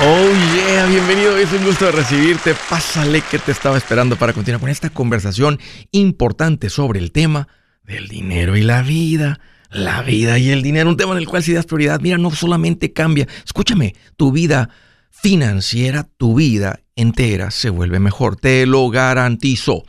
Oh yeah, bienvenido, es un gusto recibirte. Pásale que te estaba esperando para continuar con esta conversación importante sobre el tema del dinero y la vida. La vida y el dinero, un tema en el cual si das prioridad, mira, no solamente cambia, escúchame, tu vida financiera, tu vida entera se vuelve mejor, te lo garantizo.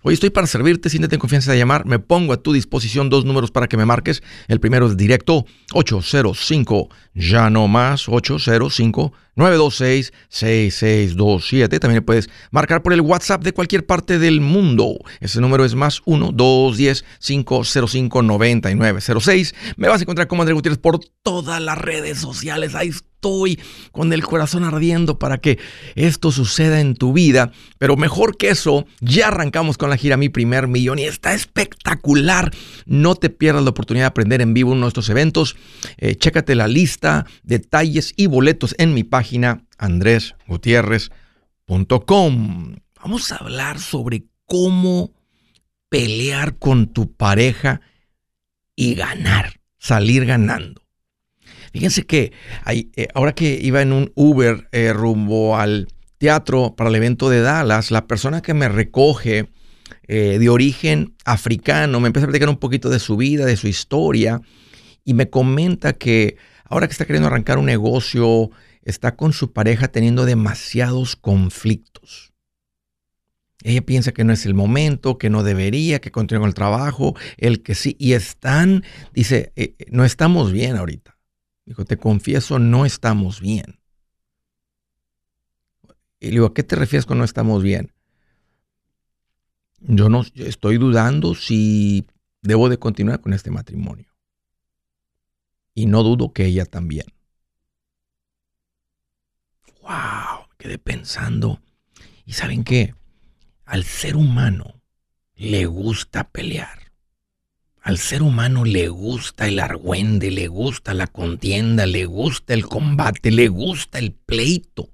Hoy estoy para servirte, siéntete en confianza de llamar. Me pongo a tu disposición dos números para que me marques. El primero es directo 805, ya no más, 805 926 6627. También puedes marcar por el WhatsApp de cualquier parte del mundo. Ese número es más 1 210 505 9906. Me vas a encontrar como André Gutiérrez por todas las redes sociales. Ahí con el corazón ardiendo para que esto suceda en tu vida. Pero mejor que eso, ya arrancamos con la gira Mi Primer Millón y está espectacular. No te pierdas la oportunidad de aprender en vivo uno de estos eventos. Eh, chécate la lista, detalles y boletos en mi página andresgutierrez.com. Vamos a hablar sobre cómo pelear con tu pareja y ganar, salir ganando. Fíjense que eh, ahora que iba en un Uber eh, rumbo al teatro para el evento de Dallas, la persona que me recoge eh, de origen africano me empieza a platicar un poquito de su vida, de su historia, y me comenta que ahora que está queriendo arrancar un negocio está con su pareja teniendo demasiados conflictos. Ella piensa que no es el momento, que no debería, que continúe con el trabajo, el que sí. Y están, dice, no estamos bien ahorita. Dijo, te confieso, no estamos bien. Y le digo, ¿a qué te refieres con no estamos bien? Yo no estoy dudando si debo de continuar con este matrimonio. Y no dudo que ella también wow, quedé pensando. ¿Y saben qué? Al ser humano le gusta pelear. Al ser humano le gusta el argüende, le gusta la contienda, le gusta el combate, le gusta el pleito.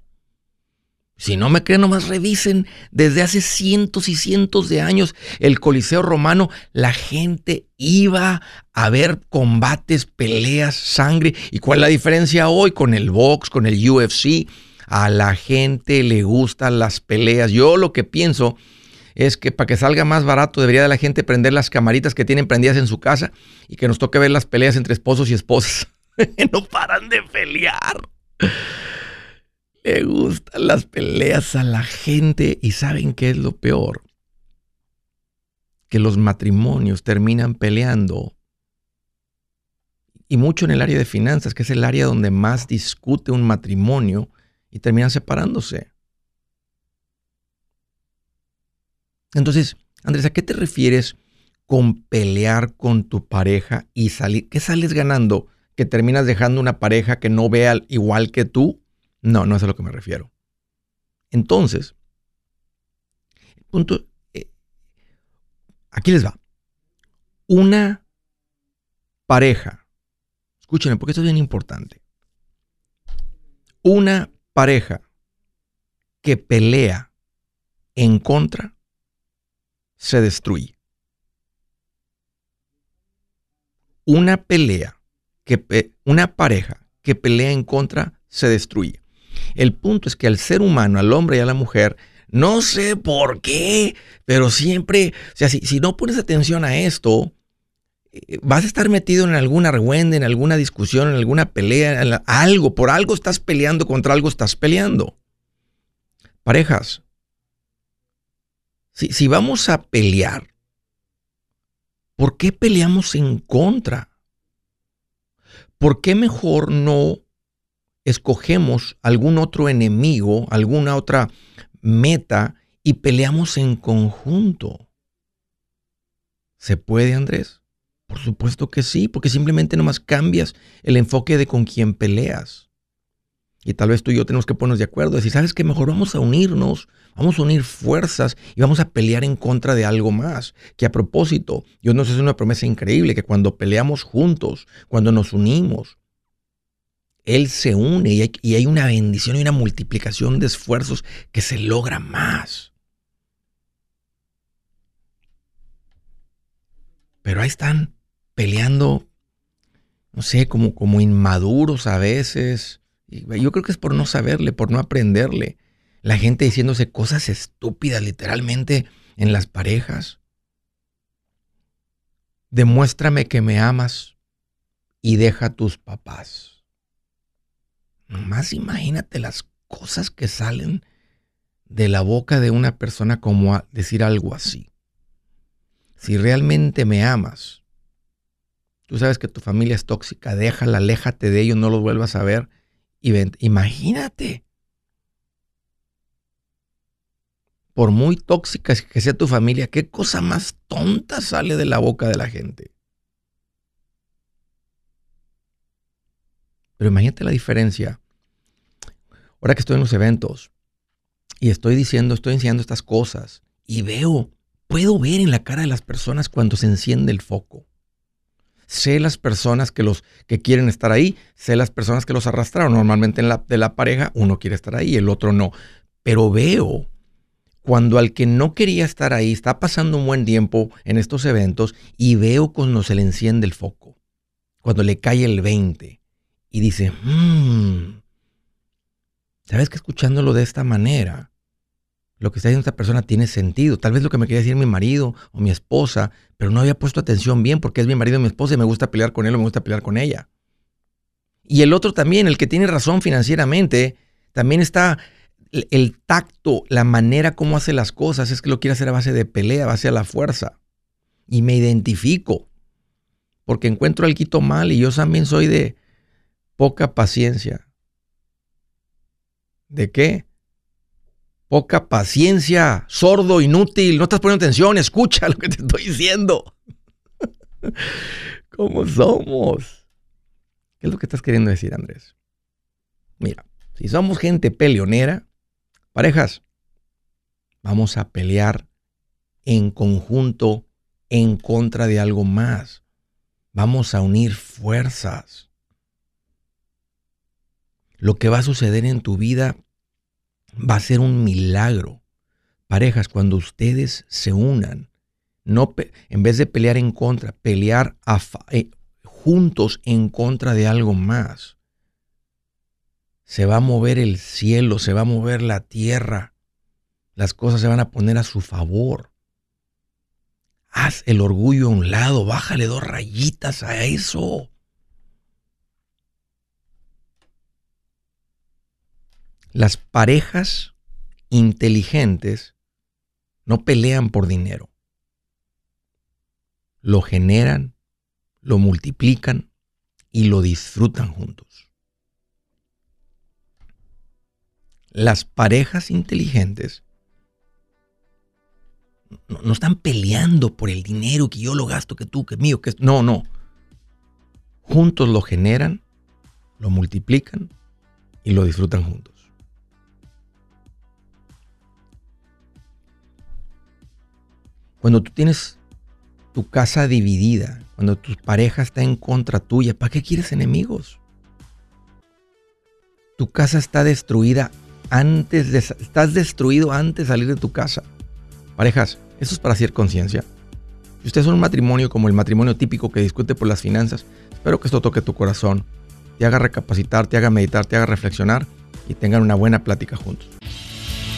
Si no me creen, nomás revisen. Desde hace cientos y cientos de años, el Coliseo Romano, la gente iba a ver combates, peleas, sangre. ¿Y cuál es la diferencia hoy con el box, con el UFC? A la gente le gustan las peleas. Yo lo que pienso es que para que salga más barato debería de la gente prender las camaritas que tienen prendidas en su casa y que nos toque ver las peleas entre esposos y esposas. no paran de pelear. Le gustan las peleas a la gente y saben qué es lo peor. Que los matrimonios terminan peleando y mucho en el área de finanzas, que es el área donde más discute un matrimonio y terminan separándose. Entonces, Andrés, ¿a qué te refieres con pelear con tu pareja y salir? ¿Qué sales ganando? ¿Que terminas dejando una pareja que no vea igual que tú? No, no es a lo que me refiero. Entonces, punto, eh, aquí les va. Una pareja, escúchenme porque esto es bien importante. Una pareja que pelea en contra se destruye. Una pelea que una pareja que pelea en contra se destruye. El punto es que al ser humano, al hombre y a la mujer, no sé por qué, pero siempre, o sea, si, si no pones atención a esto, eh, vas a estar metido en alguna argüende, en alguna discusión, en alguna pelea, en algo, por algo estás peleando, contra algo estás peleando. Parejas, si, vamos a pelear, ¿por qué peleamos en contra? ¿Por qué mejor no escogemos algún otro enemigo, alguna otra meta y peleamos en conjunto? ¿Se puede, Andrés? Por supuesto que sí, porque simplemente nomás cambias el enfoque de con quién peleas. Y tal vez tú y yo tenemos que ponernos de acuerdo, decir, ¿sabes qué? Mejor vamos a unirnos, vamos a unir fuerzas y vamos a pelear en contra de algo más. Que a propósito, Dios nos hace una promesa increíble, que cuando peleamos juntos, cuando nos unimos, Él se une y hay, y hay una bendición y una multiplicación de esfuerzos que se logra más. Pero ahí están peleando, no sé, como, como inmaduros a veces. Yo creo que es por no saberle, por no aprenderle. La gente diciéndose cosas estúpidas literalmente en las parejas. Demuéstrame que me amas y deja a tus papás. Nomás imagínate las cosas que salen de la boca de una persona como decir algo así. Si realmente me amas, tú sabes que tu familia es tóxica, déjala, aléjate de ellos, no los vuelvas a ver. Y imagínate. Por muy tóxica que sea tu familia, qué cosa más tonta sale de la boca de la gente. Pero imagínate la diferencia. Ahora que estoy en los eventos y estoy diciendo, estoy enseñando estas cosas y veo puedo ver en la cara de las personas cuando se enciende el foco. Sé las personas que, los, que quieren estar ahí, sé las personas que los arrastraron. Normalmente en la, de la pareja uno quiere estar ahí, el otro no. Pero veo cuando al que no quería estar ahí está pasando un buen tiempo en estos eventos y veo cuando se le enciende el foco, cuando le cae el 20 y dice, mmm, ¿sabes que escuchándolo de esta manera? Lo que está diciendo esta persona tiene sentido. Tal vez lo que me quería decir mi marido o mi esposa, pero no había puesto atención bien porque es mi marido o mi esposa y me gusta pelear con él o me gusta pelear con ella. Y el otro también, el que tiene razón financieramente, también está el tacto, la manera como hace las cosas, es que lo quiere hacer a base de pelea, a base de la fuerza. Y me identifico, porque encuentro al quito mal y yo también soy de poca paciencia. ¿De qué? Poca paciencia, sordo, inútil, no estás poniendo atención, escucha lo que te estoy diciendo. ¿Cómo somos? ¿Qué es lo que estás queriendo decir, Andrés? Mira, si somos gente peleonera, parejas, vamos a pelear en conjunto en contra de algo más. Vamos a unir fuerzas. Lo que va a suceder en tu vida va a ser un milagro. Parejas, cuando ustedes se unan, no en vez de pelear en contra, pelear eh, juntos en contra de algo más. Se va a mover el cielo, se va a mover la tierra. Las cosas se van a poner a su favor. Haz el orgullo a un lado, bájale dos rayitas a eso. Las parejas inteligentes no pelean por dinero. Lo generan, lo multiplican y lo disfrutan juntos. Las parejas inteligentes no, están peleando por el dinero que yo lo gasto, que tú, que mío, que no, no. Juntos lo generan, lo multiplican y lo disfrutan juntos. Cuando tú tienes tu casa dividida, cuando tu pareja está en contra tuya, ¿para qué quieres enemigos? Tu casa está destruida antes de estás destruido antes de salir de tu casa. Parejas, eso es para hacer conciencia. Si ustedes son un matrimonio como el matrimonio típico que discute por las finanzas, espero que esto toque tu corazón, te haga recapacitar, te haga meditar, te haga reflexionar y tengan una buena plática juntos.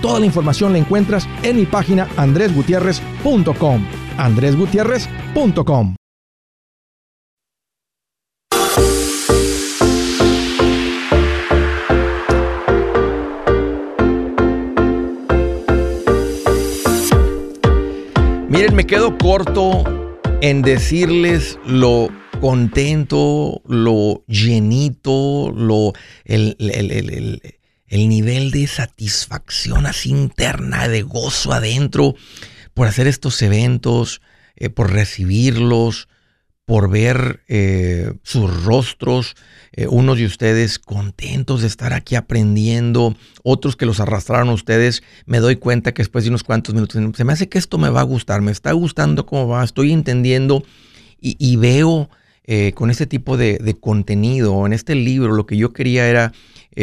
Toda la información la encuentras en mi página andresgutierrez.com. andresgutierrez.com. Miren, me quedo corto en decirles lo contento, lo llenito, lo el, el, el, el nivel de satisfacción así interna, de gozo adentro por hacer estos eventos, eh, por recibirlos, por ver eh, sus rostros, eh, unos de ustedes contentos de estar aquí aprendiendo, otros que los arrastraron a ustedes, me doy cuenta que después de unos cuantos minutos, se me hace que esto me va a gustar, me está gustando cómo va, estoy entendiendo y, veo con este tipo de, de contenido, en este libro, lo que yo quería era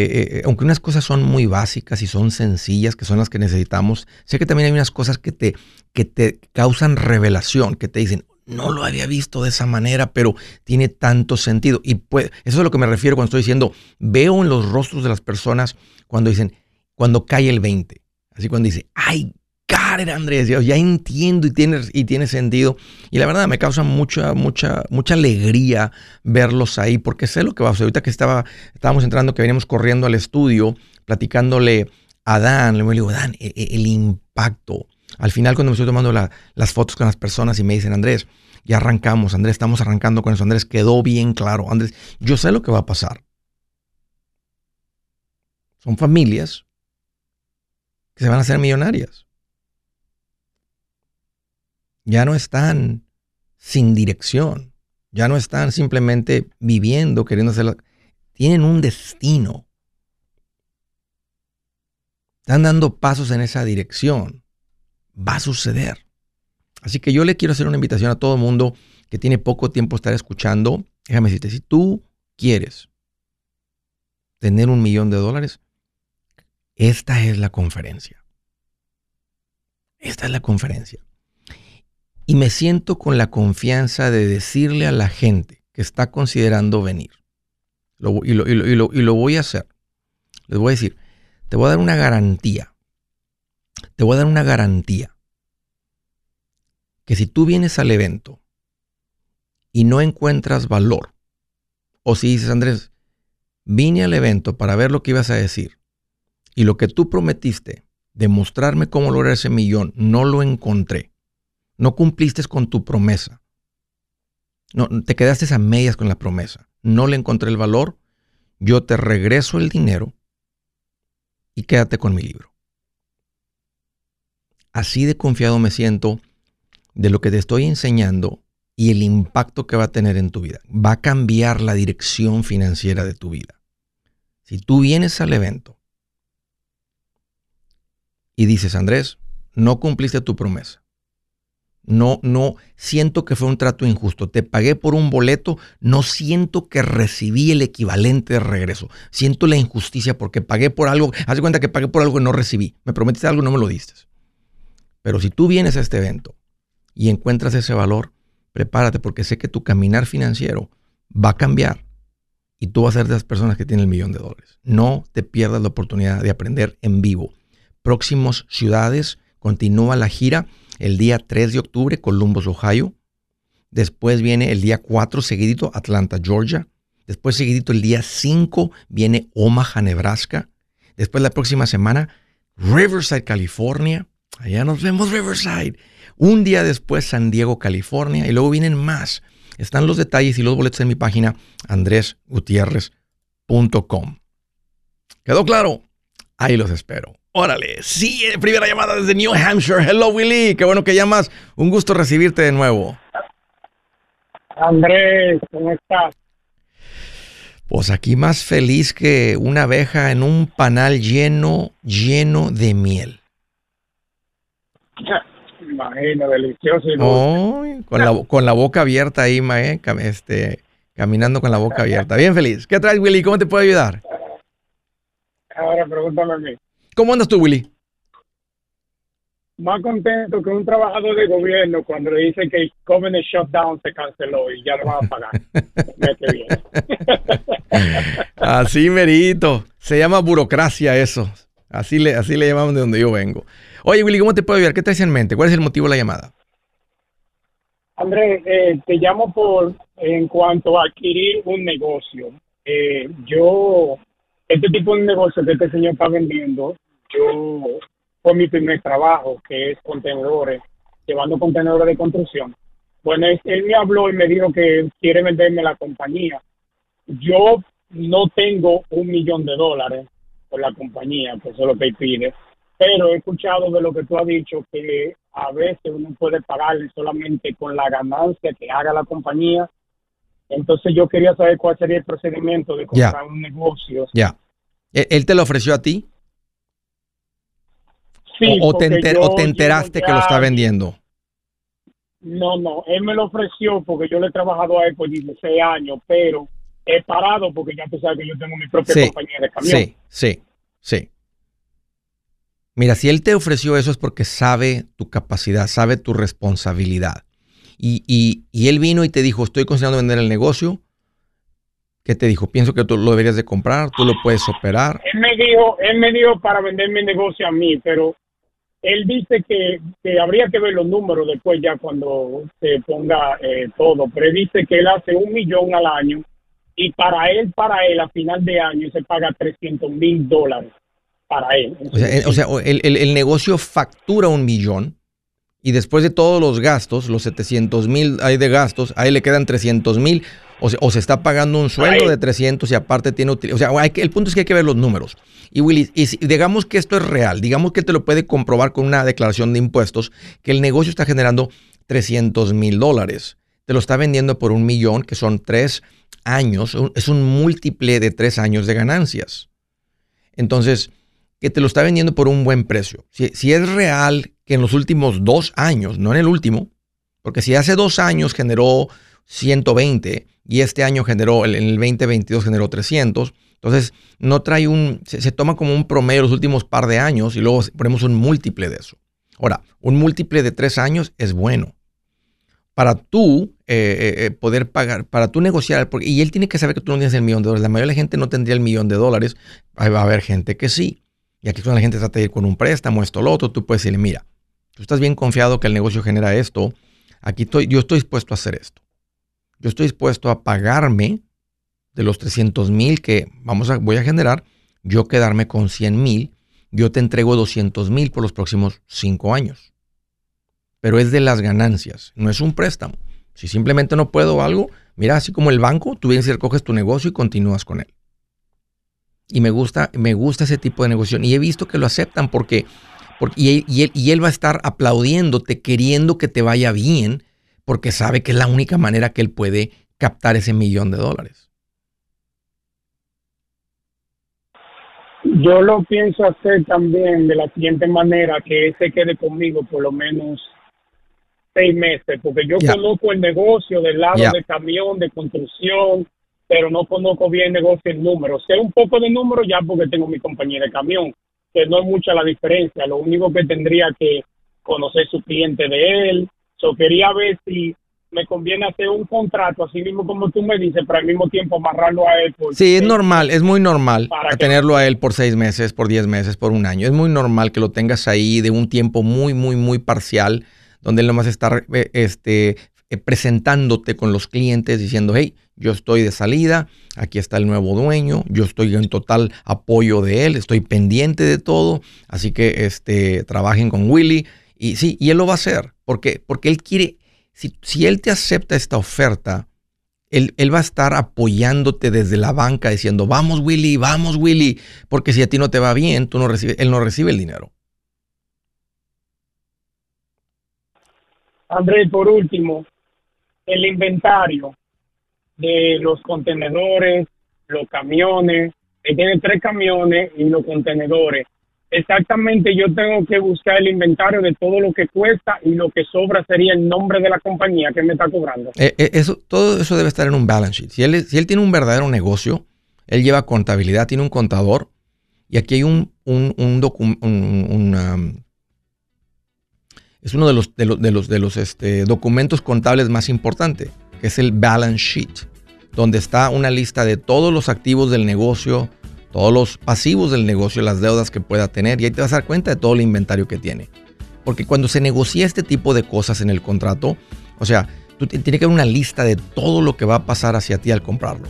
eh, eh, aunque unas cosas son muy básicas y son sencillas, que son las que necesitamos, sé que también hay unas cosas que te, que te causan revelación, que te dicen, no lo había visto de esa manera, pero tiene tanto sentido. Y eso es a lo que me refiero cuando estoy diciendo, veo en los rostros de las personas cuando dicen, cuando cae el 20. Así cuando dice, ay, cara, Andrés, ya entiendo y tiene, y tiene sentido. Y la verdad me causa mucha, mucha, mucha alegría verlos ahí, porque sé lo que va a. Ahorita que estaba, estábamos entrando, que veníamos corriendo al estudio, platicándole a Dan, le digo, Dan, e, e, el, impacto. Al final, cuando me estoy tomando las fotos con las personas y me dicen, Andrés, ya arrancamos, Andrés, estamos arrancando con eso, Andrés, quedó bien claro, Andrés, yo sé lo que va a pasar. Son familias que se van a hacer millonarias ya no están sin dirección, ya no están simplemente viviendo, queriendo hacer... Tienen un destino. Están dando pasos en esa dirección. Va a suceder. Así que yo le quiero hacer una invitación a todo el mundo que tiene poco tiempo estar escuchando. Déjame decirte, si tú quieres tener un millón de dólares, esta es la conferencia. Esta es la conferencia. Y me siento con la confianza de decirle a la gente que está considerando venir, y, lo, voy a hacer, les voy a decir, te voy a dar una garantía, te voy a dar una garantía, que si tú vienes al evento y no encuentras valor, o si dices, Andrés, vine al evento para ver lo que ibas a decir, y lo que tú prometiste, demostrarme cómo lograr ese millón, no lo encontré no cumpliste con tu promesa. No, te quedaste a medias con la promesa. No le encontré el valor. Yo te regreso el dinero y quédate con mi libro. Así de confiado me siento de lo que te estoy enseñando y el impacto que va a tener en tu vida. Va a cambiar la dirección financiera de tu vida. Si tú vienes al evento y dices, Andrés, no cumpliste tu promesa, no, no siento que fue un trato injusto. Te pagué por un boleto, no siento que recibí el equivalente de regreso. Siento la injusticia porque pagué por algo. Haz cuenta que pagué por algo que no recibí. Me prometiste algo y no me lo diste. Pero si tú vienes a este evento y encuentras ese valor, prepárate porque sé que tu caminar financiero va a cambiar y tú vas a ser de las personas que tienen el millón de dólares. No te pierdas la oportunidad de aprender en vivo. Próximos ciudades, continúa la gira el día 3 de octubre, Columbus, Ohio. Después viene el día 4 seguidito, Atlanta, Georgia. Después seguidito el día 5 viene Omaha, Nebraska. Después la próxima semana, Riverside, California. Allá nos vemos Riverside. Un día después San Diego, California. Y luego vienen más. Están los detalles y los boletos en mi página andresgutierrez.com. ¿Quedó claro? Ahí los espero. Órale, sí, primera llamada desde New Hampshire. Hello, Willy. Qué bueno que llamas. Un gusto recibirte de nuevo. Andrés, ¿cómo estás? Pues aquí más feliz que una abeja en un panal lleno, lleno de miel. Imagino, delicioso. con, la, con la boca abierta ahí, eh, este, caminando con la boca abierta. Bien feliz. ¿Qué traes, Willy? ¿Cómo te puedo ayudar? Ahora pregúntame a mí. ¿Cómo andas tú, Willy? Más contento que un trabajador de gobierno cuando le dice que el Covenant Shutdown se canceló y ya no van a pagar. así merito. Se llama burocracia eso. Así le, así le llamamos de donde yo vengo. Oye, Willy, ¿cómo te puedo ayudar? ¿Qué traes en mente? ¿Cuál es el motivo de la llamada? Andrés, eh, te llamo por en cuanto a adquirir un negocio. Eh, yo, este tipo de negocio que este señor está vendiendo, yo, fue mi primer trabajo, que es contenedores, llevando contenedores de construcción. Bueno, él me habló y me dijo que quiere venderme la compañía. Yo no tengo un millón de dólares por la compañía, que eso es lo que pide pero he escuchado de lo que tú has dicho que a veces uno puede pagarle solamente con la ganancia que haga la compañía. Entonces yo quería saber cuál sería el procedimiento de comprar un negocio. Ya. ¿E-, ¿Él te lo ofreció a ti? Sí. ¿O, te, enteraste que lo está vendiendo? No, no. Él me lo ofreció porque yo le he trabajado a él por 16 años, pero he parado porque ya tú sabes que yo tengo mi propia compañía de camión. Sí, sí, sí. Mira, si él te ofreció eso es porque sabe tu capacidad, sabe tu responsabilidad. Y, y, él vino y te dijo, estoy considerando vender el negocio. ¿Qué te dijo? Pienso que tú lo deberías de comprar, tú lo puedes operar. Él me dijo, él me dijo para vender mi negocio a mí, pero él dice que, habría que ver los números después ya cuando se ponga eh, todo, pero él dice que él hace un millón al año y para él, para él, a final de año se paga 300 mil dólares para él. o sea, el, negocio factura un millón y después de todos los gastos, los 700 mil hay de gastos, ahí le quedan 300 mil o, o, se está pagando un sueldo de 300 y aparte tiene... O sea, hay que, el punto es que hay que ver los números. Y Willy, y digamos que esto es real, digamos que te lo puede comprobar con una declaración de impuestos, que el negocio está generando 300 mil dólares. Te lo está vendiendo por un millón, que son tres años, es un múltiple de tres años de ganancias. Entonces, que te lo está vendiendo por un buen precio. Si, es real que en los últimos dos años, no en el último, porque si hace dos años generó 120 y este año generó, en el 2022 generó 300, entonces no trae un, se, toma como un promedio los últimos par de años y luego ponemos un múltiple de eso. Ahora, un múltiple de tres años es bueno. Para tú eh, eh, eh, poder pagar, para tú negociar, y él tiene que saber que tú no tienes el millón de dólares. La mayoría de la gente no tendría el millón de dólares. Ahí va a haber gente que sí. Y aquí cuando la gente trata de ir con un préstamo, esto, lo otro, tú puedes decirle, mira, tú estás bien confiado que el negocio genera esto, aquí estoy, yo estoy dispuesto a hacer esto. Yo estoy dispuesto a pagarme de los 300 mil que vamos a, voy a generar, yo quedarme con 100 mil, yo te entrego 200 mil por los próximos cinco años. Pero es de las ganancias, no es un préstamo. Si simplemente no puedo algo, mira, así como el banco, tú vienes y recoges tu negocio y continúas con él. Y me gusta, me gusta ese tipo de negociación. Y he visto que lo aceptan porque, y, y él va a estar aplaudiéndote, queriendo que te vaya bien, porque sabe que es la única manera que él puede captar ese millón de dólares. Yo lo pienso hacer también de la siguiente manera, que se quede conmigo por lo menos seis meses, porque yo conozco el negocio del lado de camión, de construcción, pero no conozco bien negocio en números. Sé un poco de números ya porque tengo mi compañía de camión, que no es mucha la diferencia. Lo único que tendría que conocer su cliente de él. Yo quería ver si me conviene hacer un contrato, así mismo como tú me dices, pero al mismo tiempo amarrarlo a él. Sí, es normal, es muy normal tenerlo a él por seis meses, por diez meses, por un año. Es muy normal que lo tengas ahí de un tiempo muy, muy, muy parcial, donde él nomás está eh, este, eh, presentándote con los clientes diciendo, hey, yo estoy de salida, aquí está el nuevo dueño, yo estoy en total apoyo de él, estoy pendiente de todo, así que este, trabajen con Willy. Y sí, y él lo va a hacer, porque, porque él quiere, si, si él te acepta esta oferta, él, él, va a estar apoyándote desde la banca diciendo, vamos Willy, vamos Willy, porque si a ti no te va bien, tú no recibes, él no recibe el dinero. Andrés, por último, el inventario de los contenedores, los camiones, él tiene tres camiones y los contenedores. Exactamente, yo tengo que buscar el inventario de todo lo que cuesta y lo que sobra sería el nombre de la compañía que me está cobrando. Eh, eh, eso, todo eso debe estar en un balance sheet. Si él, si él tiene un verdadero negocio, él lleva contabilidad, tiene un contador y aquí hay un, un, un, es uno de los, de los, de los, de los este, documentos contables más importantes, que es el balance sheet, donde está una lista de todos los activos del negocio, todos los pasivos del negocio, las deudas que pueda tener, y ahí te vas a dar cuenta de todo el inventario que tiene. Porque cuando se negocia este tipo de cosas en el contrato, o sea, tú tienes que haber una lista de todo lo que va a pasar hacia ti al comprarlo.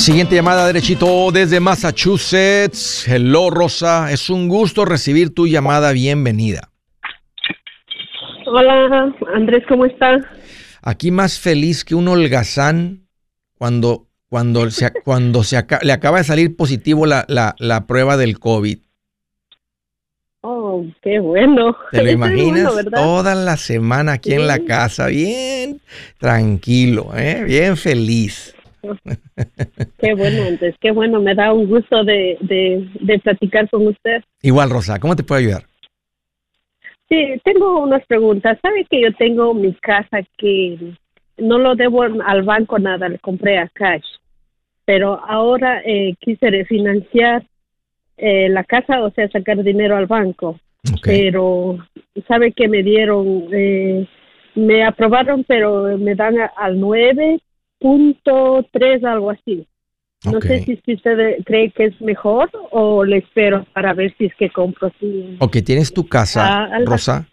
Siguiente llamada derechito desde Massachusetts. Hello Rosa, es un gusto recibir tu llamada. Bienvenida. Hola Andrés, ¿cómo estás? Aquí más feliz que un holgazán cuando, cuando, se, cuando se le acaba de salir positivo la, la, prueba del COVID. Oh, qué bueno. ¿Te lo imaginas? Toda la semana aquí en la casa, bien tranquilo, ¿eh? bien feliz. Qué bueno, antes, qué bueno, me da un gusto de, de, platicar con usted. Igual, Rosa, ¿cómo te puedo ayudar? Sí, tengo unas preguntas. ¿Sabe que yo tengo mi casa que no lo debo al banco nada, le compré a cash, pero ahora eh, quise refinanciar eh, la casa, o sea, sacar dinero al banco. Pero, ¿sabe que me dieron? Eh, me aprobaron, pero me dan al 9 punto tres, algo así. No sé si, usted cree que es mejor o le espero para ver si es que compro. Sí. Ok, tienes tu casa, ah, Rosa.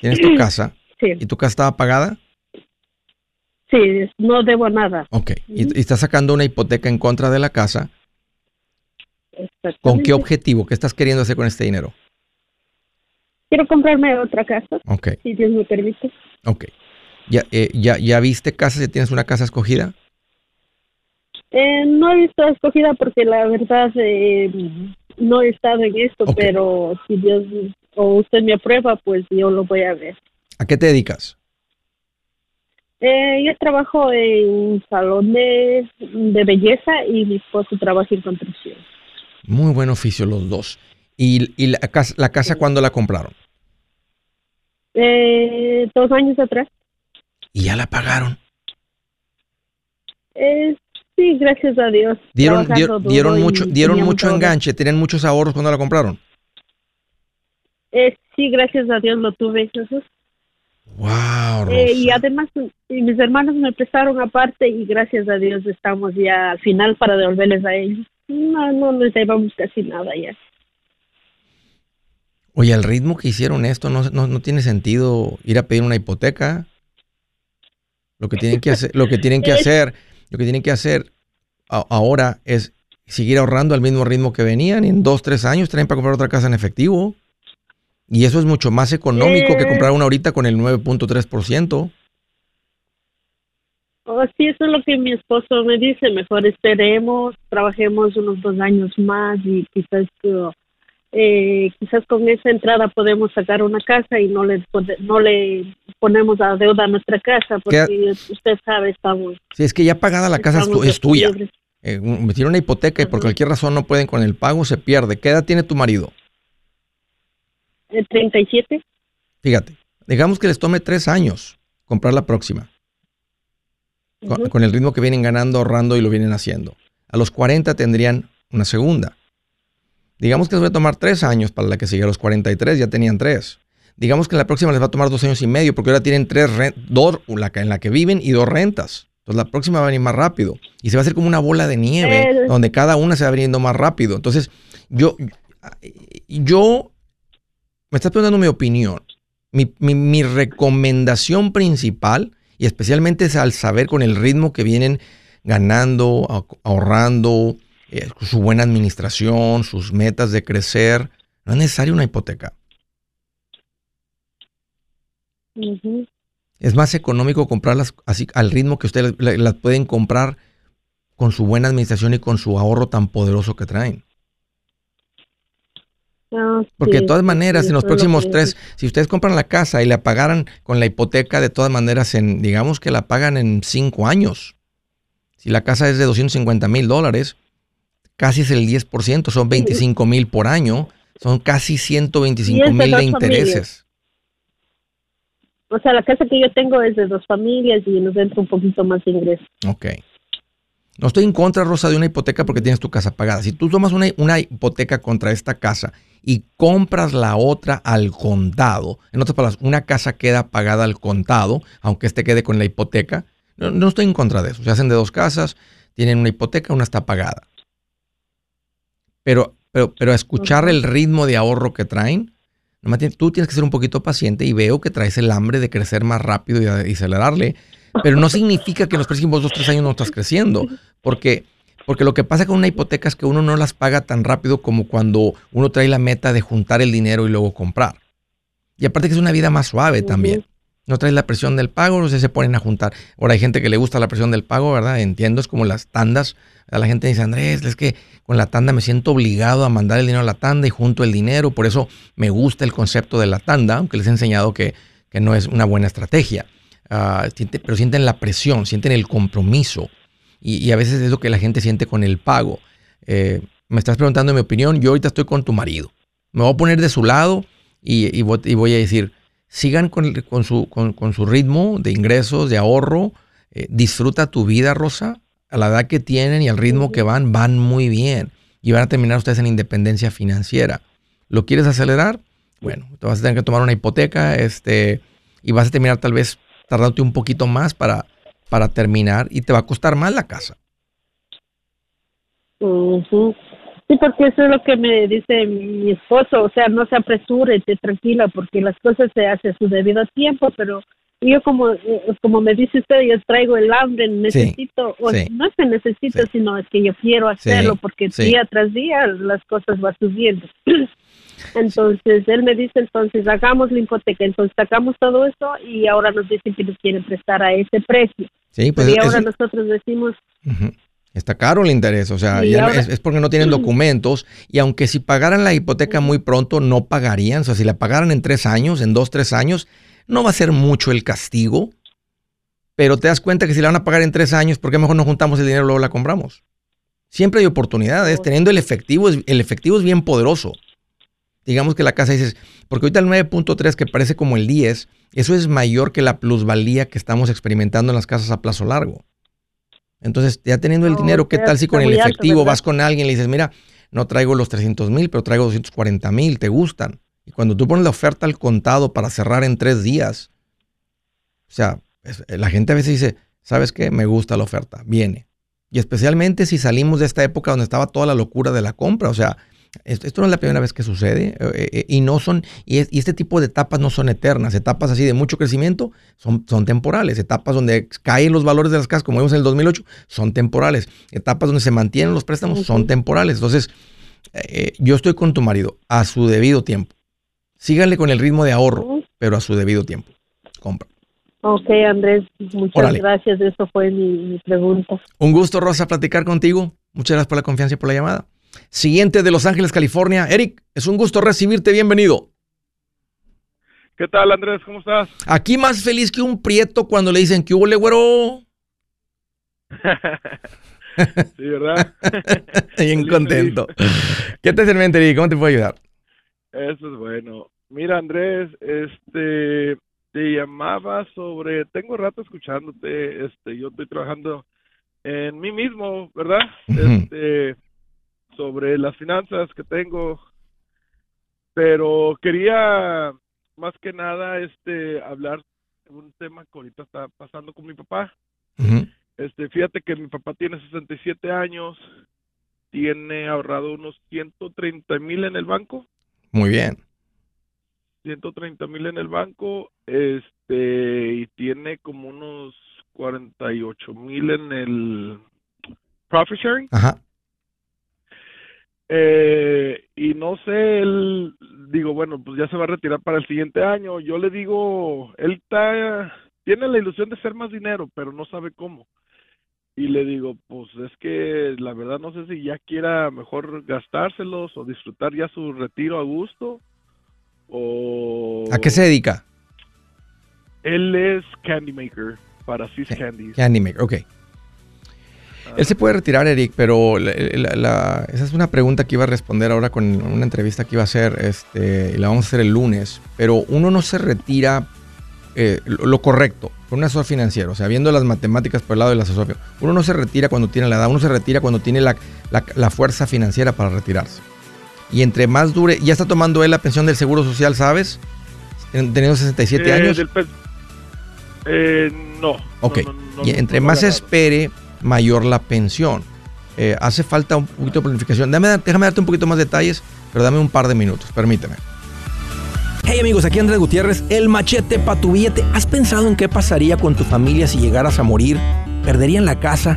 Tienes tu casa. Sí. ¿Y tu casa estaba pagada? Sí, no debo nada. Ok, y, y estás sacando una hipoteca en contra de la casa. ¿Con qué objetivo? ¿Qué estás queriendo hacer con este dinero? Quiero comprarme otra casa. Ok. Si Dios me permite. Ok. ¿Ya, eh, ya, ya viste casa? ¿Ya tienes una casa escogida? Eh, no he visto escogida porque la verdad eh, no he estado en esto, pero si Dios o usted me aprueba, pues yo lo voy a ver. ¿A qué te dedicas? yo trabajo en salón de, belleza y mi esposo trabaja en construcción. Muy buen oficio los dos. ¿Y, y la, casa, la casa cuándo la compraron? dos años atrás y ya la pagaron. Eh, sí, gracias a Dios. Dieron, dieron mucho, dieron mucho enganche, tenían muchos ahorros cuando la compraron. Eh, sí, gracias a Dios lo tuve, Jesús. Wow. Eh, y además mis hermanos me prestaron aparte y gracias a Dios estamos ya al final para devolverles a ellos. No, no les llevamos casi nada ya. Oye, al ritmo que hicieron esto, no, no, no tiene sentido ir a pedir una hipoteca. Lo que tienen que hacer, lo que tienen que hacer, lo que tienen que hacer ahora es seguir ahorrando al mismo ritmo que venían. Y en dos, tres años traen para comprar otra casa en efectivo. Y eso es mucho más económico que comprar una ahorita con el 9.3%. Oh, sí, eso es lo que mi esposo me dice. Mejor esperemos, trabajemos unos dos años más y quizás eh, quizás con esa entrada podemos sacar una casa y no le no le ponemos a deuda a nuestra casa porque usted sabe estamos. Sí, es que ya pagada la casa es, tuya. Eh, metieron una hipoteca y por cualquier razón no pueden con el pago se pierde. ¿Qué edad tiene tu marido? El 37. Fíjate, digamos que les tome tres años comprar la próxima con, el ritmo que vienen ganando, ahorrando y lo vienen haciendo. A los 40 tendrían una segunda. Digamos que les va a tomar tres años para la que sigue. A los 43 ya tenían tres. Digamos que la próxima les va a tomar dos años y medio porque ahora tienen tres dos, en la que viven y dos rentas. Entonces la próxima va a venir más rápido. Y se va a hacer como una bola de nieve donde cada una se va viniendo más rápido. Entonces, yo, yo, me estás preguntando mi opinión. Mi, mi, mi recomendación principal y especialmente al saber con el ritmo que vienen ganando, ahorrando, eh, su buena administración, sus metas de crecer, no es necesaria una hipoteca. Es más económico comprarlas así al ritmo que ustedes las pueden comprar con su buena administración y con su ahorro tan poderoso que traen. Ah, Porque de todas maneras, en los próximos tres, si ustedes compran la casa y la pagaran con la hipoteca, de todas maneras, en, digamos que la pagan en cinco años. Si la casa es de 250 mil dólares, casi es el 10%, son 25 mil por año, son casi 125 mil de intereses. O sea, la casa que yo tengo es de dos familias y nos entra un poquito más de ingreso. Ok. No estoy en contra, Rosa, de una hipoteca porque tienes tu casa pagada. Si tú tomas una, una hipoteca contra esta casa y compras la otra al contado, en otras palabras, una casa queda pagada al contado, aunque este quede con la hipoteca, no, estoy en contra de eso. Se hacen de dos casas, tienen una hipoteca, una está pagada. Pero, pero, pero escuchar el ritmo de ahorro que traen, tú tienes que ser un poquito paciente y veo que traes el hambre de crecer más rápido y, acelerarle, pero no significa que en los próximos dos, tres años no estás creciendo, porque porque lo que pasa con una hipoteca es que uno no las paga tan rápido como cuando uno trae la meta de juntar el dinero y luego comprar. Y aparte que es una vida más suave también. No traes la presión del pago, no sé, se ponen a juntar. Ahora hay gente que le gusta la presión del pago, ¿verdad? Entiendo, es como las tandas. La gente dice, Andrés, es que con la tanda me siento obligado a mandar el dinero a la tanda y junto el dinero. Por eso me gusta el concepto de la tanda, aunque les he enseñado que, no es una buena estrategia. Ah, pero sienten la presión, sienten el compromiso. Y, a veces es lo que la gente siente con el pago. Eh, me estás preguntando mi opinión, yo ahorita estoy con tu marido. Me voy a poner de su lado y, voy, a decir, sigan con, su, con, su, ritmo de ingresos, de ahorro. Eh, disfruta tu vida, Rosa. A la edad que tienen y al ritmo que van, van muy bien. Y van a terminar ustedes en independencia financiera. ¿Lo quieres acelerar? Bueno, te vas a tener que tomar una hipoteca este, y vas a terminar tal vez tardándote un poquito más para para terminar y te va a costar más la casa. Sí, porque eso es lo que me dice mi esposo, o sea, no se apresure, esté tranquila, porque las cosas se hacen a su debido tiempo, pero yo como eh, como me dice usted, yo traigo el hambre, necesito, no es que necesito, sino es que yo quiero hacerlo, porque día tras día las cosas van subiendo. Entonces él me dice, entonces hagamos la hipoteca, entonces sacamos todo eso y ahora nos dicen que nos quieren prestar a ese precio. Sí, pues y ahora nosotros decimos... Está caro el interés, o sea, es, porque no tienen documentos y aunque si pagaran la hipoteca muy pronto, no pagarían, o sea, si la pagaran en tres años, en dos, tres años, no va a ser mucho el castigo, pero te das cuenta que si la van a pagar en tres años, ¿por qué mejor no juntamos el dinero y luego la compramos? Siempre hay oportunidades, teniendo el efectivo, el efectivo es bien poderoso. Digamos que la casa dices, porque ahorita el 9.3 que parece como el 10, eso es mayor que la plusvalía que estamos experimentando en las casas a plazo largo. Entonces, ya teniendo el dinero, ¿qué tal si con el efectivo vas con alguien y le dices, mira, no traigo los 300 mil, pero traigo 240 mil, ¿te gustan? Y cuando tú pones la oferta al contado para cerrar en tres días, o sea, la gente a veces dice, ¿sabes qué? Me gusta la oferta, viene. Y especialmente si salimos de esta época donde estaba toda la locura de la compra, o sea, esto, no es la primera vez que sucede eh, eh, y no son y, este tipo de etapas no son eternas. Etapas así de mucho crecimiento son, son temporales. Etapas donde caen los valores de las casas, como vimos en el 2008, son temporales. Etapas donde se mantienen los préstamos son temporales. Entonces, eh, yo estoy con tu marido a su debido tiempo. Síganle con el ritmo de ahorro, pero a su debido tiempo. Compra. Ok, Andrés, muchas gracias. Eso fue mi, pregunta. Un gusto, Rosa, platicar contigo. Muchas gracias por la confianza y por la llamada. Siguiente de Los Ángeles, California. Eric, es un gusto recibirte. Bienvenido. ¿Qué tal, Andrés? ¿Cómo estás? Aquí más feliz que un prieto cuando le dicen que hubo güero. sí, ¿verdad? Bien contento. ¿Qué te sirve, Eric? ¿Cómo te puedo ayudar? Eso es bueno. Mira, Andrés, este, te llamaba sobre, tengo rato escuchándote, este, yo estoy trabajando en mí mismo, ¿verdad? Este, sobre las finanzas que tengo, pero quería más que nada, este, hablar de un tema que ahorita está pasando con mi papá. Este, fíjate que mi papá tiene 67 años, tiene ahorrado unos 130 mil en el banco. Muy bien. 130 mil en el banco, este, y tiene como unos 48 mil en el profit sharing. Ajá. Eh, y no sé, él, digo, bueno, pues ya se va a retirar para el siguiente año. Yo le digo, él está, tiene la ilusión de ser más dinero, pero no sabe cómo. Y le digo, pues es que la verdad no sé si ya quiera mejor gastárselos o disfrutar ya su retiro a gusto ¿A qué se dedica? Él es candy maker para Sis Candies. Candy maker, ok. Él se puede retirar, Eric, pero esa es una pregunta que iba a responder ahora con una entrevista que iba a hacer, este, y la vamos a hacer el lunes. Pero uno no se retira eh, lo, correcto con un asesor financiero, o sea, viendo las matemáticas por el lado del asesor. Uno no se retira cuando tiene la edad, uno se retira cuando tiene la, la fuerza financiera para retirarse. Y entre más dure, ya está tomando él la pensión del Seguro Social, ¿sabes? Teniendo 67 eh, años. Eh, no. Ok. y entre más espere, mayor la pensión. Eh, hace falta un poquito de planificación. déjame darte un poquito más detalles, pero dame un par de minutos, permíteme. Hey amigos, aquí Andrés Gutiérrez, el machete para tu billete. ¿Has pensado en qué pasaría con tu familia si llegaras a morir? ¿Perderían la casa?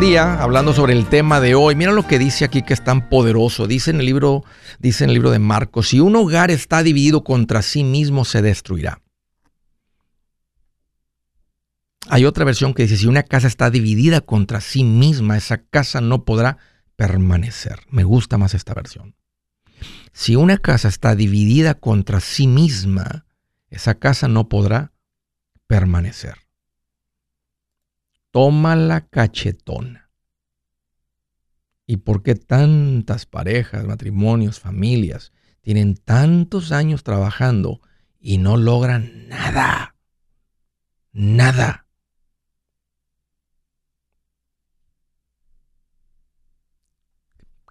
día, hablando sobre el tema de hoy, mira lo que dice aquí que es tan poderoso. Dice en el libro, dice en el libro de Marcos, si un hogar está dividido contra sí mismo, se destruirá. Hay otra versión que dice, si una casa está dividida contra sí misma, esa casa no podrá permanecer. Me gusta más esta versión. Si una casa está dividida contra sí misma, esa casa no podrá permanecer. Toma la cachetona. ¿Y por qué tantas parejas, matrimonios, familias tienen tantos años trabajando y no logran nada? Nada.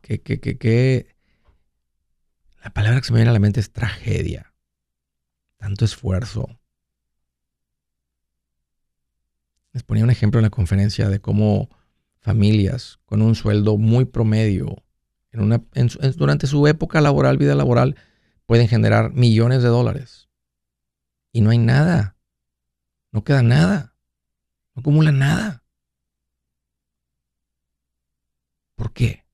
Que, La palabra que se me viene a la mente es tragedia. Tanto esfuerzo, Les ponía un ejemplo en la conferencia de cómo familias con un sueldo muy promedio durante su época laboral, vida laboral, pueden generar millones de dólares. Y no hay nada. No queda nada. No acumulan nada. ¿Por qué?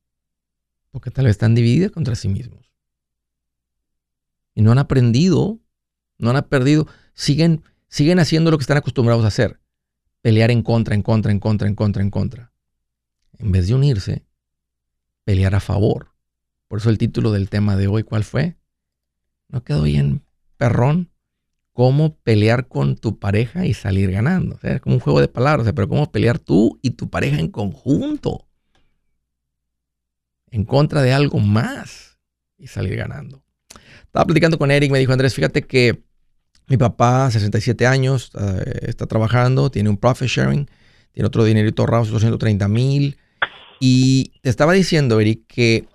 Porque tal vez están divididas contra sí mismos. Y no han aprendido, no han aprendido, siguen, siguen haciendo lo que están acostumbrados a hacer. Pelear en contra, en contra, en contra, en contra, en contra. En vez de unirse, pelear a favor. Por eso el título del tema de hoy, ¿cuál fue? ¿No quedó bien, perrón? ¿Cómo pelear con tu pareja y salir ganando? Es como un juego de palabras, pero ¿cómo pelear tú y tu pareja en conjunto? En contra de algo más y salir ganando. Estaba platicando con Eric, me dijo, Andrés, fíjate que mi papá, 67 años, eh, está trabajando, tiene un profit sharing, tiene otro dinerito ahorrado, 230 mil. Y te estaba diciendo, Eric, que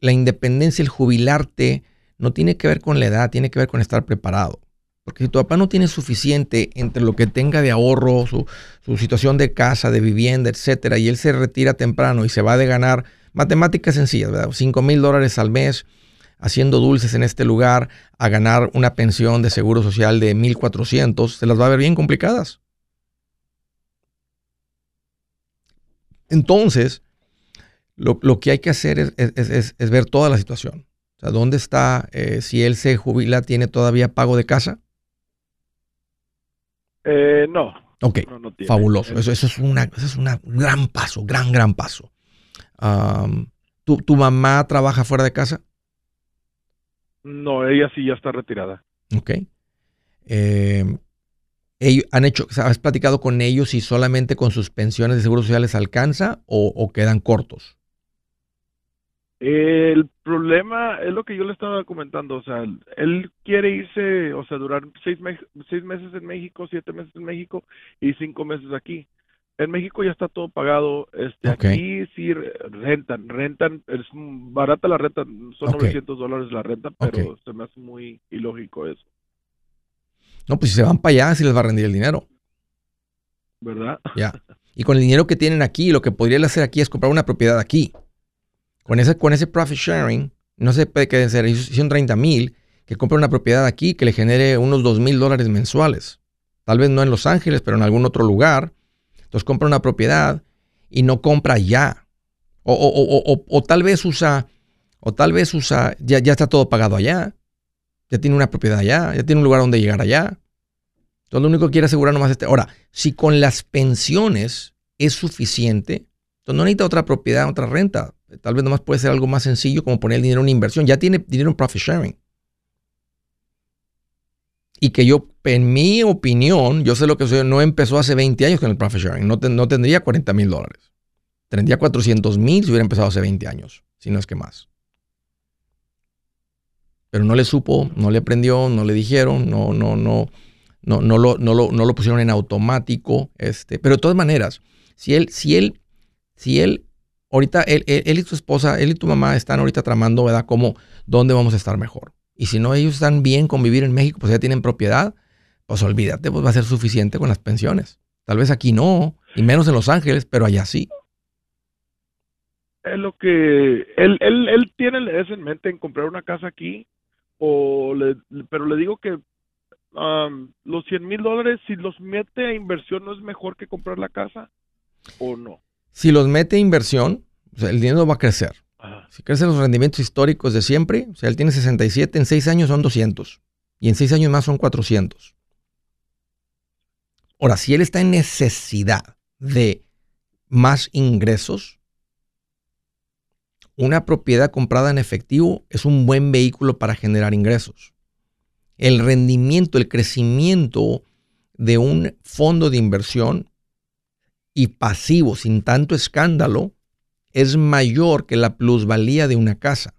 la independencia, el jubilarte, no tiene que ver con la edad, tiene que ver con estar preparado. Porque si tu papá no tiene suficiente entre lo que tenga de ahorro, su, situación de casa, de vivienda, etcétera, y él se retira temprano y se va de ganar matemáticas sencillas, ¿verdad? 5 mil dólares al mes haciendo dulces en este lugar a ganar una pensión de seguro social de 1.400, se las va a ver bien complicadas. Entonces, lo, que hay que hacer es, ver toda la situación. O sea, ¿dónde está? Eh, si él se jubila, ¿tiene todavía pago de casa? Eh, no. Ok, fabuloso. Eso, es una, eso es un gran paso, gran, gran paso. ¿tu, mamá trabaja fuera de casa? No, ella sí ya está retirada. Ok. Eh, ellos han hecho, ¿has platicado con ellos si solamente con sus pensiones de seguro social les alcanza o, quedan cortos? El problema es lo que yo le estaba comentando, o sea, él quiere irse, o sea, durar seis, seis meses en México, siete meses en México y cinco meses aquí. En México ya está todo pagado, este, aquí sí rentan, rentan, es barata la renta, son 900 dólares la renta, pero se me hace muy ilógico eso. No, pues si se van para allá, sí les va a rendir el dinero. ¿Verdad? Ya. Y con el dinero que tienen aquí, lo que podrían hacer aquí es comprar una propiedad aquí. Con ese, con ese profit sharing, no se puede quedar, son 30 mil, que compre una propiedad aquí que le genere unos 2 mil dólares mensuales. Tal vez no en Los Ángeles, pero en algún otro lugar. Entonces compra una propiedad y no compra ya. O, tal vez usa, o tal vez usa, ya, ya está todo pagado allá ya tiene una propiedad allá, ya tiene un lugar donde llegar allá. Entonces lo único que quiere asegurar nomás este. Ahora, si con las pensiones es suficiente, entonces no necesita otra propiedad, otra renta. Tal vez nomás puede ser algo más sencillo como poner el dinero en una inversión. Ya tiene dinero en profit sharing. Y que yo, en mi opinión, yo sé lo que soy, no empezó hace 20 años con el profit sharing. No, no tendría 40 mil dólares. Tendría 400 mil si hubiera empezado hace 20 años, si no es que más pero no le supo, no le aprendió, no le dijeron, no, no, no, no, no, lo, no, lo, no lo pusieron en automático. Este, pero de todas maneras, si él, si él, si él, ahorita él, él, y su esposa, él y tu mamá están ahorita tramando, ¿verdad? Como dónde vamos a estar mejor. Y si no, ellos están bien con vivir en México, pues ya tienen propiedad, pues olvídate, pues va a ser suficiente con las pensiones. Tal vez aquí no, y menos en Los Ángeles, pero allá sí. Es lo que él, él, él tiene eso en mente en comprar una casa aquí o le, pero le digo que los 100 mil dólares, si los mete a inversión, ¿no es mejor que comprar la casa o no? Si los mete a inversión, el dinero va a crecer. Si crecen los rendimientos históricos de siempre, o sea, él tiene 67, en 6 años son 200 y en 6 años más son 400. Ahora, si él está en necesidad de más ingresos, una propiedad comprada en efectivo es un buen vehículo para generar ingresos. El rendimiento, el crecimiento de un fondo de inversión y pasivo sin tanto escándalo es mayor que la plusvalía de una casa.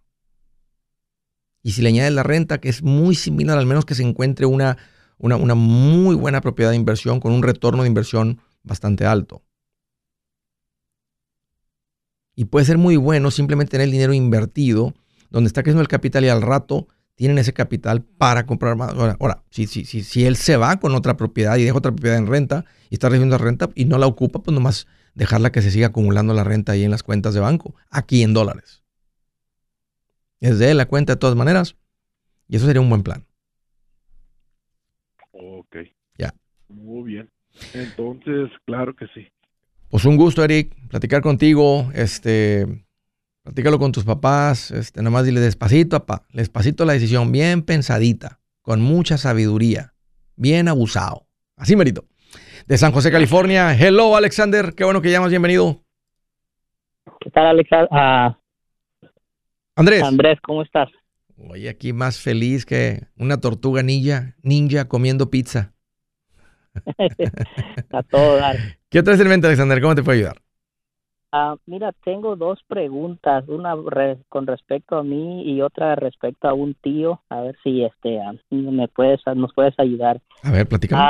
Y si le añades la renta, que es muy similar, al menos que se encuentre una, una, una muy buena propiedad de inversión con un retorno de inversión bastante alto. Y puede ser muy bueno simplemente tener el dinero invertido, donde está creciendo el capital y al rato tienen ese capital para comprar más. Ahora, si, si, si, si él se va con otra propiedad y deja otra propiedad en renta y está recibiendo renta y no la ocupa, pues nomás dejarla que se siga acumulando la renta ahí en las cuentas de banco, aquí en dólares. Es de la cuenta de todas maneras. Y eso sería un buen plan. Ok. Ya. Muy bien. Entonces, claro que sí. Pues un gusto, Eric, platicar contigo. Este, platícalo con tus papás. Este, nomás dile despacito, papá. Despacito la decisión, bien pensadita, con mucha sabiduría, bien abusado. Así merito. De San José, California. Hello, Alexander. Qué bueno que llamas. Bienvenido. ¿Qué tal, Alexander? Ah, Andrés. Andrés, ¿cómo estás? Oye, aquí más feliz que una tortuga ninja, ninja comiendo pizza. A todo dar. ¿Qué traes en mente, Alexander? ¿Cómo te puedo ayudar? Ah, mira, tengo dos preguntas, una re- con respecto a mí y otra respecto a un tío, a ver si este ah, me puedes nos puedes ayudar. A ver, platícame.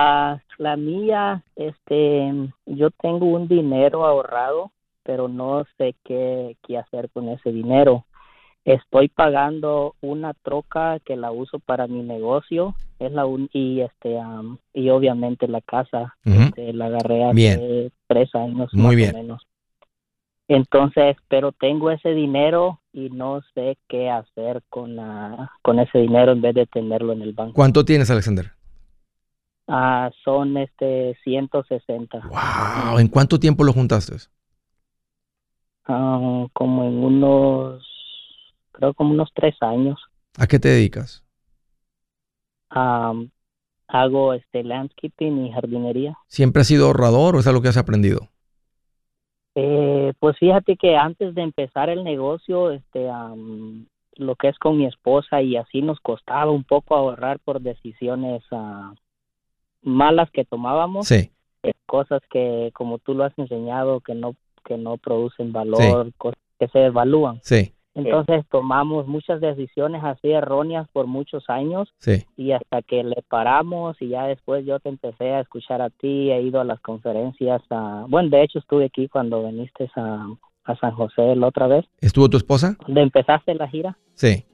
La mía, este, yo tengo un dinero ahorrado, pero no sé qué, qué hacer con ese dinero. Estoy pagando una troca que la uso para mi negocio, es la un, y este am, y obviamente la casa, este, la agarré hace Bien. tres años Muy más bien. o menos. Entonces, pero tengo ese dinero y no sé qué hacer con la, con ese dinero en vez de tenerlo en el banco. ¿Cuánto tienes, Alexander? Ah, son este 160. Wow, ¿en cuánto tiempo lo juntaste? Ah, como en unos, creo como unos tres años. ¿A qué te dedicas? Am, hago este landscaping y jardinería. ¿Siempre has sido ahorrador o es algo que has aprendido? Eh, pues fíjate que antes de empezar el negocio, este, am, lo que es con mi esposa y así nos costaba un poco ahorrar por decisiones ah, malas que tomábamos, Sí, eh, cosas que como tú lo has enseñado que no que no producen valor, cosas que se evalúan. sí, Entonces tomamos muchas decisiones así erróneas por muchos años sí. y hasta que le paramos y ya después yo te empecé a escuchar a ti, he ido a las conferencias, a, bueno, de hecho estuve aquí cuando viniste a, a San José la otra vez, ¿Estuvo tu esposa? cuando empezaste la gira. Sí.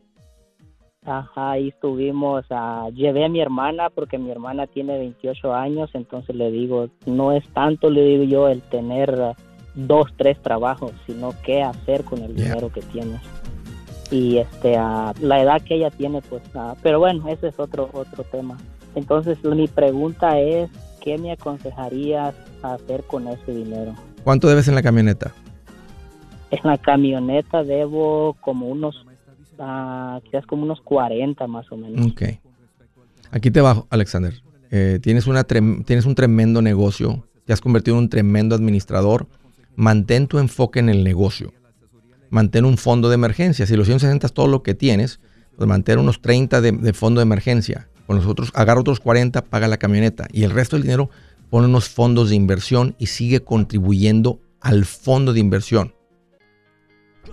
Ajá, ahí estuvimos, ah, llevé a mi hermana porque mi hermana tiene 28 años, entonces le digo, no es tanto, le digo yo, el tener ah, dos, tres trabajos, sino qué hacer con el Yeah. dinero que tienes. Y este, ah, la edad que ella tiene, pues, ah, pero bueno, ese es otro, otro tema. Entonces, mi pregunta es, ¿qué me aconsejarías hacer con ese dinero? ¿Cuánto debes en la camioneta? En la camioneta debo como unos, ah, quizás como unos 40 más o menos. Ok. Aquí te bajo, Alexander. Eh, tienes, una tienes un tremendo negocio. Te has convertido en un tremendo administrador. Mantén tu enfoque en el negocio. Mantén un fondo de emergencia. Si los 160 es todo lo que tienes, pues mantén unos 30 de, fondo de emergencia. Con los agarra otros 40, paga la camioneta. Y el resto del dinero pon unos fondos de inversión y sigue contribuyendo al fondo de inversión.